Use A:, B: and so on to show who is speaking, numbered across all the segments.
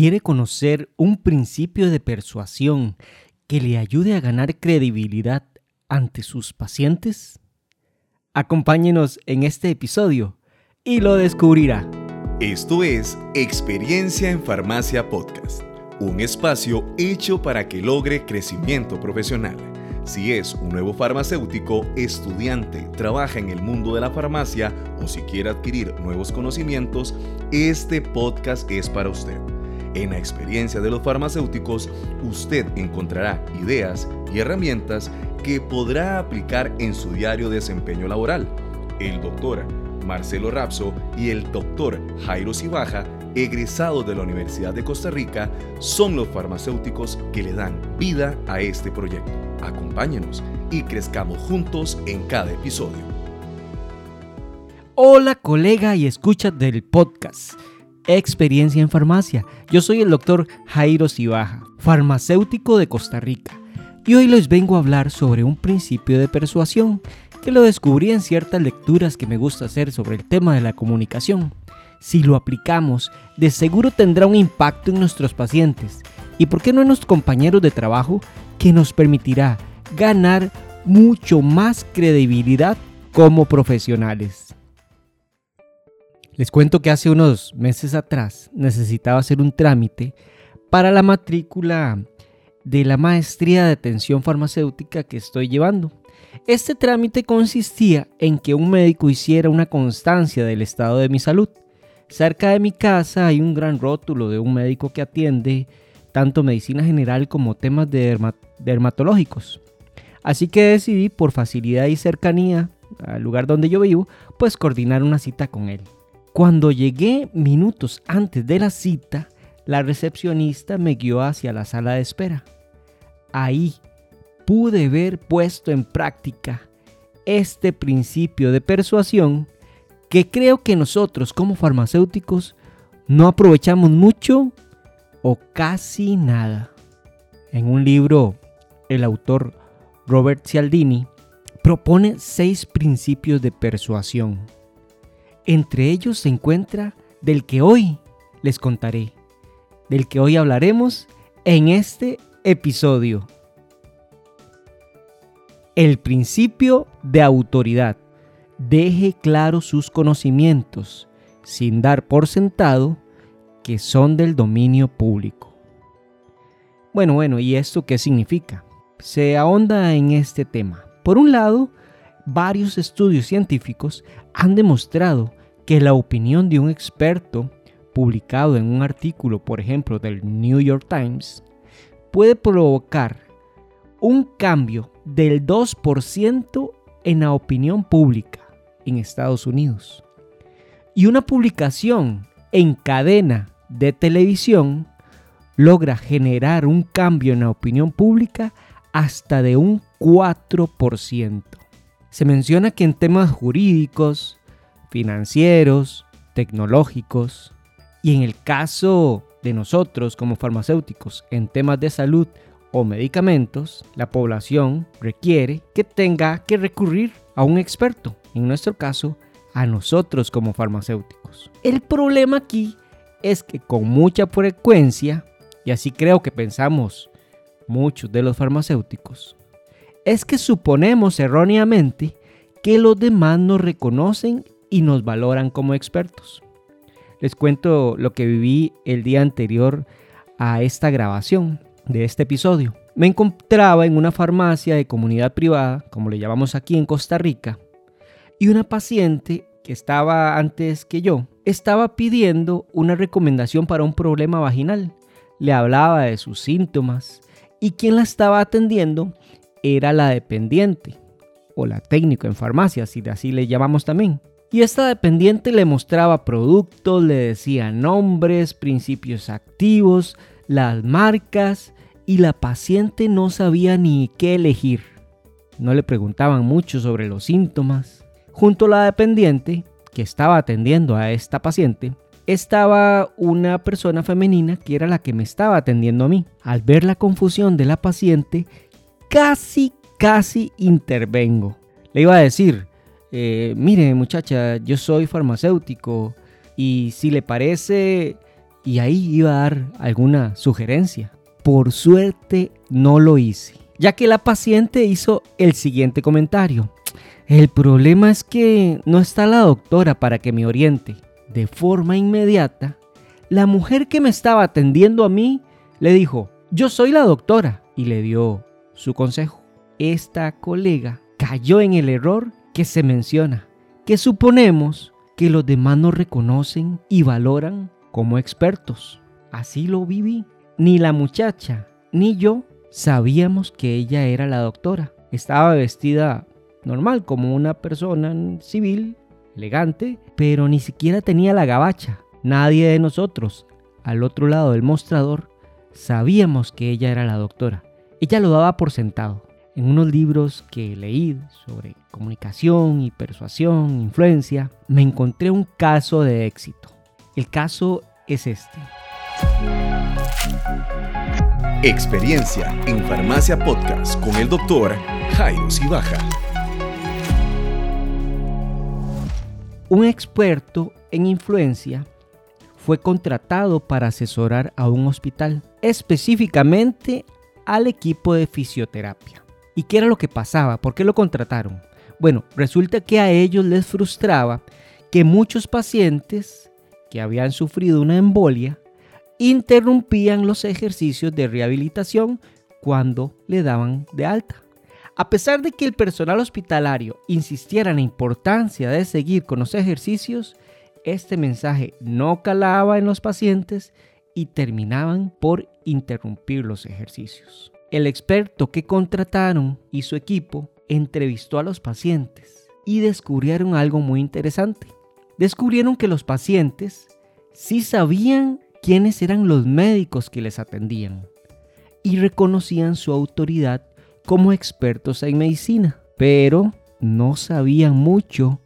A: ¿Quiere conocer un principio de persuasión que le ayude a ganar credibilidad ante sus pacientes? Acompáñenos en este episodio y lo descubrirá.
B: Esto es Experiencia en Farmacia Podcast, un espacio hecho para que logre crecimiento profesional. Si es un nuevo farmacéutico, estudiante, trabaja en el mundo de la farmacia o si quiere adquirir nuevos conocimientos, este podcast es para usted. En la experiencia de los farmacéuticos, usted encontrará ideas y herramientas que podrá aplicar en su diario desempeño laboral. El doctor Marcelo Rapso y el doctor Jairo Cibaja, egresados de la Universidad de Costa Rica, son los farmacéuticos que le dan vida a este proyecto. Acompáñenos y crezcamos juntos en cada episodio.
A: Hola colega y escucha del podcast experiencia en farmacia. Yo soy el doctor Jairo Cibaja, farmacéutico de Costa Rica, y hoy les vengo a hablar sobre un principio de persuasión que lo descubrí en ciertas lecturas que me gusta hacer sobre el tema de la comunicación. Si lo aplicamos, de seguro tendrá un impacto en nuestros pacientes y, por qué no, en nuestros compañeros de trabajo, que nos permitirá ganar mucho más credibilidad como profesionales. Les cuento que hace unos meses atrás necesitaba hacer un trámite para la matrícula de la maestría de atención farmacéutica que estoy llevando. Este trámite consistía en que un médico hiciera una constancia del estado de mi salud. Cerca de mi casa hay un gran rótulo de un médico que atiende tanto medicina general como temas dermatológicos. Así que decidí, por facilidad y cercanía al lugar donde yo vivo, pues coordinar una cita con él. Cuando llegué minutos antes de la cita, la recepcionista me guió hacia la sala de espera. Ahí pude ver puesto en práctica este principio de persuasión que creo que nosotros como farmacéuticos no aprovechamos mucho o casi nada. En un libro, el autor Robert Cialdini propone seis principios de persuasión entre ellos se encuentra del que hoy les contaré, del que hoy hablaremos en este episodio. El principio de autoridad. Deje claro sus conocimientos sin dar por sentado que son del dominio público. Bueno, bueno, ¿y esto qué significa? Se ahonda en este tema. Por un lado, varios estudios científicos han demostrado que la opinión de un experto publicado en un artículo, por ejemplo, del New York Times, puede provocar un cambio del 2% en la opinión pública en Estados Unidos. Y una publicación en cadena de televisión logra generar un cambio en la opinión pública hasta de un 4%. Se menciona que en temas jurídicos, financieros, tecnológicos, y en el caso de nosotros como farmacéuticos en temas de salud o medicamentos, la población requiere que tenga que recurrir a un experto, en nuestro caso, a nosotros como farmacéuticos. El problema aquí es que con mucha frecuencia, y así creo que pensamos muchos de los farmacéuticos, es que suponemos erróneamente que los demás nos reconocen y nos valoran como expertos. Les cuento lo que viví el día anterior a esta grabación de este episodio. Me encontraba en una farmacia de comunidad privada, como le llamamos aquí en Costa Rica, y una paciente que estaba antes que yo estaba pidiendo una recomendación para un problema vaginal. Le hablaba de sus síntomas y quien la estaba atendiendo era la dependiente o la técnico en farmacia, si así le llamamos también. Y esta dependiente le mostraba productos, le decía nombres, principios activos, las marcas y la paciente no sabía ni qué elegir. No le preguntaban mucho sobre los síntomas. Junto a la dependiente, que estaba atendiendo a esta paciente, estaba una persona femenina que era la que me estaba atendiendo a mí. Al ver la confusión de la paciente, casi casi intervengo. Le iba a decir, eh, mire muchacha, yo soy farmacéutico y si le parece, y ahí iba a dar alguna sugerencia. Por suerte no lo hice, ya que la paciente hizo el siguiente comentario. El problema es que no está la doctora para que me oriente. De forma inmediata, la mujer que me estaba atendiendo a mí le dijo, yo soy la doctora, y le dio su consejo. Esta colega cayó en el error que se menciona, que suponemos que los demás nos reconocen y valoran como expertos. Así lo viví. Ni la muchacha ni yo sabíamos que ella era la doctora. Estaba vestida normal, como una persona civil, elegante, pero ni siquiera tenía la gabacha. Nadie de nosotros, al otro lado del mostrador, sabíamos que ella era la doctora. Ella lo daba por sentado. En unos libros que leí sobre comunicación y persuasión, influencia, me encontré un caso de éxito. El caso es este.
B: Experiencia en Farmacia Podcast con el doctor Jairo Sibaja.
A: Un experto en influencia fue contratado para asesorar a un hospital, específicamente al equipo de fisioterapia. ¿Y qué era lo que pasaba? ¿Por qué lo contrataron? Bueno, resulta que a ellos les frustraba que muchos pacientes que habían sufrido una embolia interrumpían los ejercicios de rehabilitación cuando le daban de alta. A pesar de que el personal hospitalario insistiera en la importancia de seguir con los ejercicios, este mensaje no calaba en los pacientes y terminaban por interrumpir los ejercicios. El experto que contrataron y su equipo entrevistó a los pacientes y descubrieron algo muy interesante. Descubrieron que los pacientes sí sabían quiénes eran los médicos que les atendían y reconocían su autoridad como expertos en medicina, pero no sabían mucho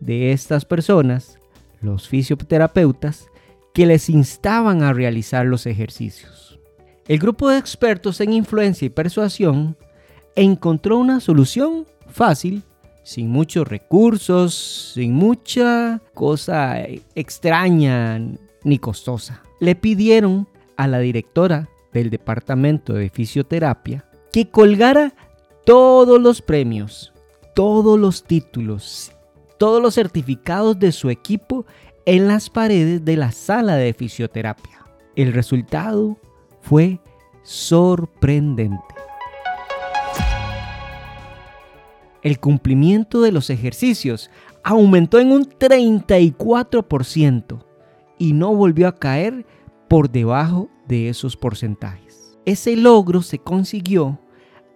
A: de estas personas, los fisioterapeutas, que les instaban a realizar los ejercicios. El grupo de expertos en influencia y persuasión encontró una solución fácil, sin muchos recursos, sin mucha cosa extraña ni costosa. Le pidieron a la directora del departamento de fisioterapia que colgara todos los premios, todos los títulos, todos los certificados de su equipo en las paredes de la sala de fisioterapia. El resultado fue sorprendente. El cumplimiento de los ejercicios aumentó en un 34% y no volvió a caer por debajo de esos porcentajes. Ese logro se consiguió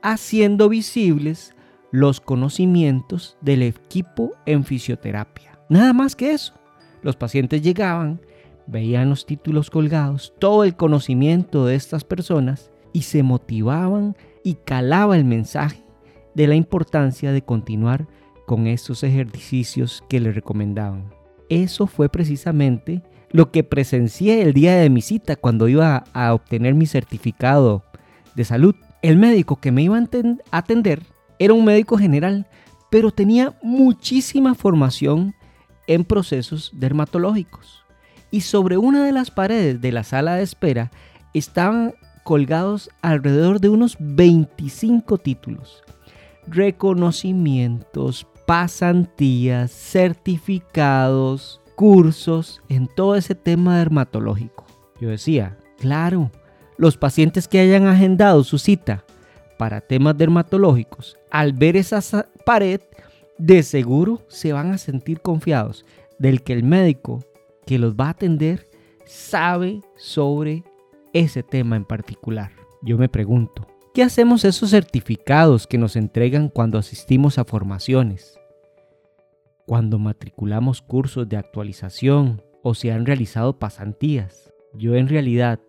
A: haciendo visibles los conocimientos del equipo en fisioterapia. Nada más que eso. Los pacientes llegaban, veían los títulos colgados, todo el conocimiento de estas personas y se motivaban y calaba el mensaje de la importancia de continuar con estos ejercicios que le recomendaban. Eso fue precisamente lo que presencié el día de mi cita cuando iba a obtener mi certificado de salud. El médico que me iba a atender era un médico general, pero tenía muchísima formación en procesos dermatológicos. Y sobre una de las paredes de la sala de espera estaban colgados alrededor de unos 25 títulos. Reconocimientos, pasantías, certificados, cursos en todo ese tema dermatológico. Yo decía, claro, los pacientes que hayan agendado su cita para temas dermatológicos, al ver esa pared, de seguro se van a sentir confiados del que el médico que los va a atender sabe sobre ese tema en particular. Yo me pregunto, ¿qué hacemos esos certificados que nos entregan cuando asistimos a formaciones? cuando matriculamos cursos de actualización o se han realizado pasantías. Yo en realidad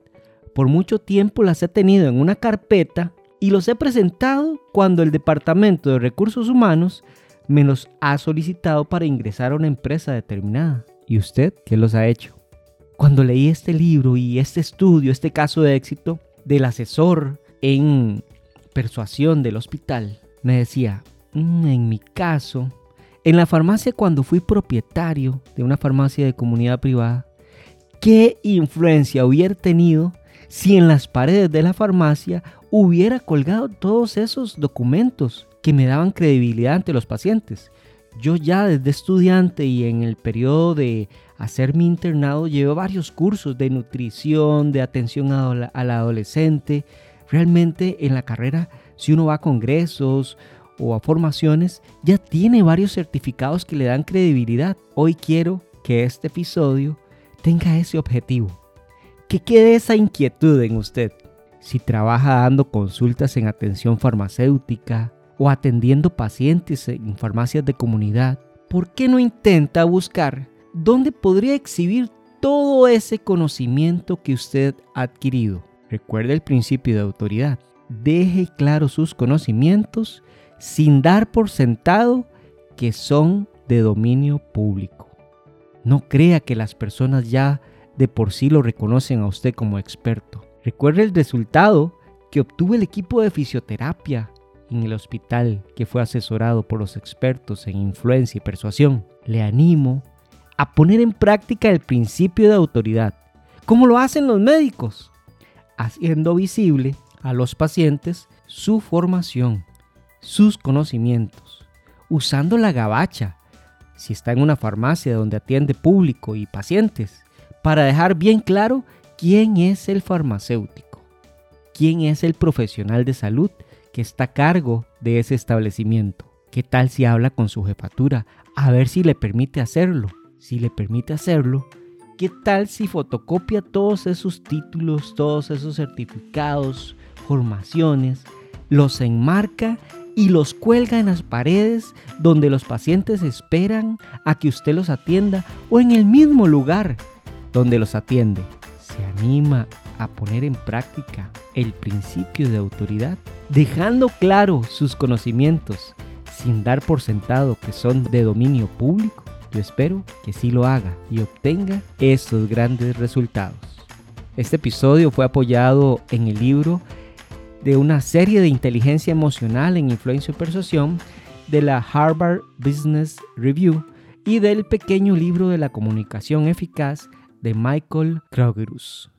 A: por mucho tiempo las he tenido en una carpeta y los he presentado cuando el Departamento de Recursos Humanos me los ha solicitado para ingresar a una empresa determinada. ¿Y usted qué los ha hecho? Cuando leí este libro y este estudio, este caso de éxito del asesor en persuasión del hospital, me decía, mm, en mi caso, en la farmacia cuando fui propietario de una farmacia de comunidad privada, ¿Qué influencia hubiera tenido si en las paredes de la farmacia hubiera colgado todos esos documentos que me daban credibilidad ante los pacientes? Yo ya desde estudiante y en el periodo de hacer mi internado llevé varios cursos de nutrición, de atención al adolescente. Realmente en la carrera, si uno va a congresos o a formaciones, ya tiene varios certificados que le dan credibilidad. Hoy quiero que este episodio tenga ese objetivo. Que quede esa inquietud en usted. Si trabaja dando consultas en atención farmacéutica o atendiendo pacientes en farmacias de comunidad, ¿por qué no intenta buscar dónde podría exhibir todo ese conocimiento que usted ha adquirido? Recuerde el principio de autoridad. Deje claro sus conocimientos sin dar por sentado que son de dominio público. No crea que las personas ya de por sí lo reconocen a usted como experto. Recuerde el resultado que obtuvo el equipo de fisioterapia en el hospital que fue asesorado por los expertos en influencia y persuasión. Le animo a poner en práctica el principio de autoridad, como lo hacen los médicos, haciendo visible a los pacientes su formación, sus conocimientos, usando la gabacha si está en una farmacia donde atiende público y pacientes, para dejar bien claro quién es el farmacéutico, quién es el profesional de salud que está a cargo de ese establecimiento. ¿Qué tal si habla con su jefatura? A ver si le permite hacerlo. Si le permite hacerlo, ¿qué tal si fotocopia todos esos títulos, todos esos certificados, formaciones, los enmarca y los cuelga en las paredes donde los pacientes esperan a que usted los atienda o en el mismo lugar donde los atiende. Se anima a poner en práctica el principio de autoridad, dejando claro sus conocimientos sin dar por sentado que son de dominio público. Yo espero que sí lo haga y obtenga estos grandes resultados. Este episodio fue apoyado en el libro de una serie de inteligencia emocional en influencia y persuasión de la Harvard Business Review y del pequeño libro de la comunicación eficaz de Michael Krogerus.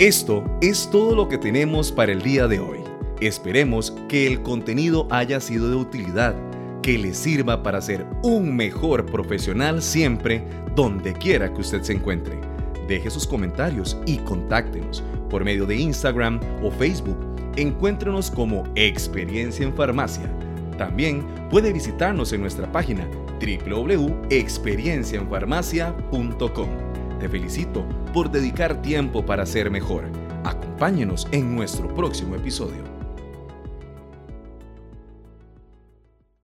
B: Esto es todo lo que tenemos para el día de hoy. Esperemos que el contenido haya sido de utilidad, que le sirva para ser un mejor profesional siempre, donde quiera que usted se encuentre. Deje sus comentarios y contáctenos por medio de Instagram o Facebook. Encuéntrenos como Experiencia en Farmacia. También puede visitarnos en nuestra página www.experienciaenfarmacia.com. Te felicito por dedicar tiempo para ser mejor. Acompáñenos en nuestro próximo episodio.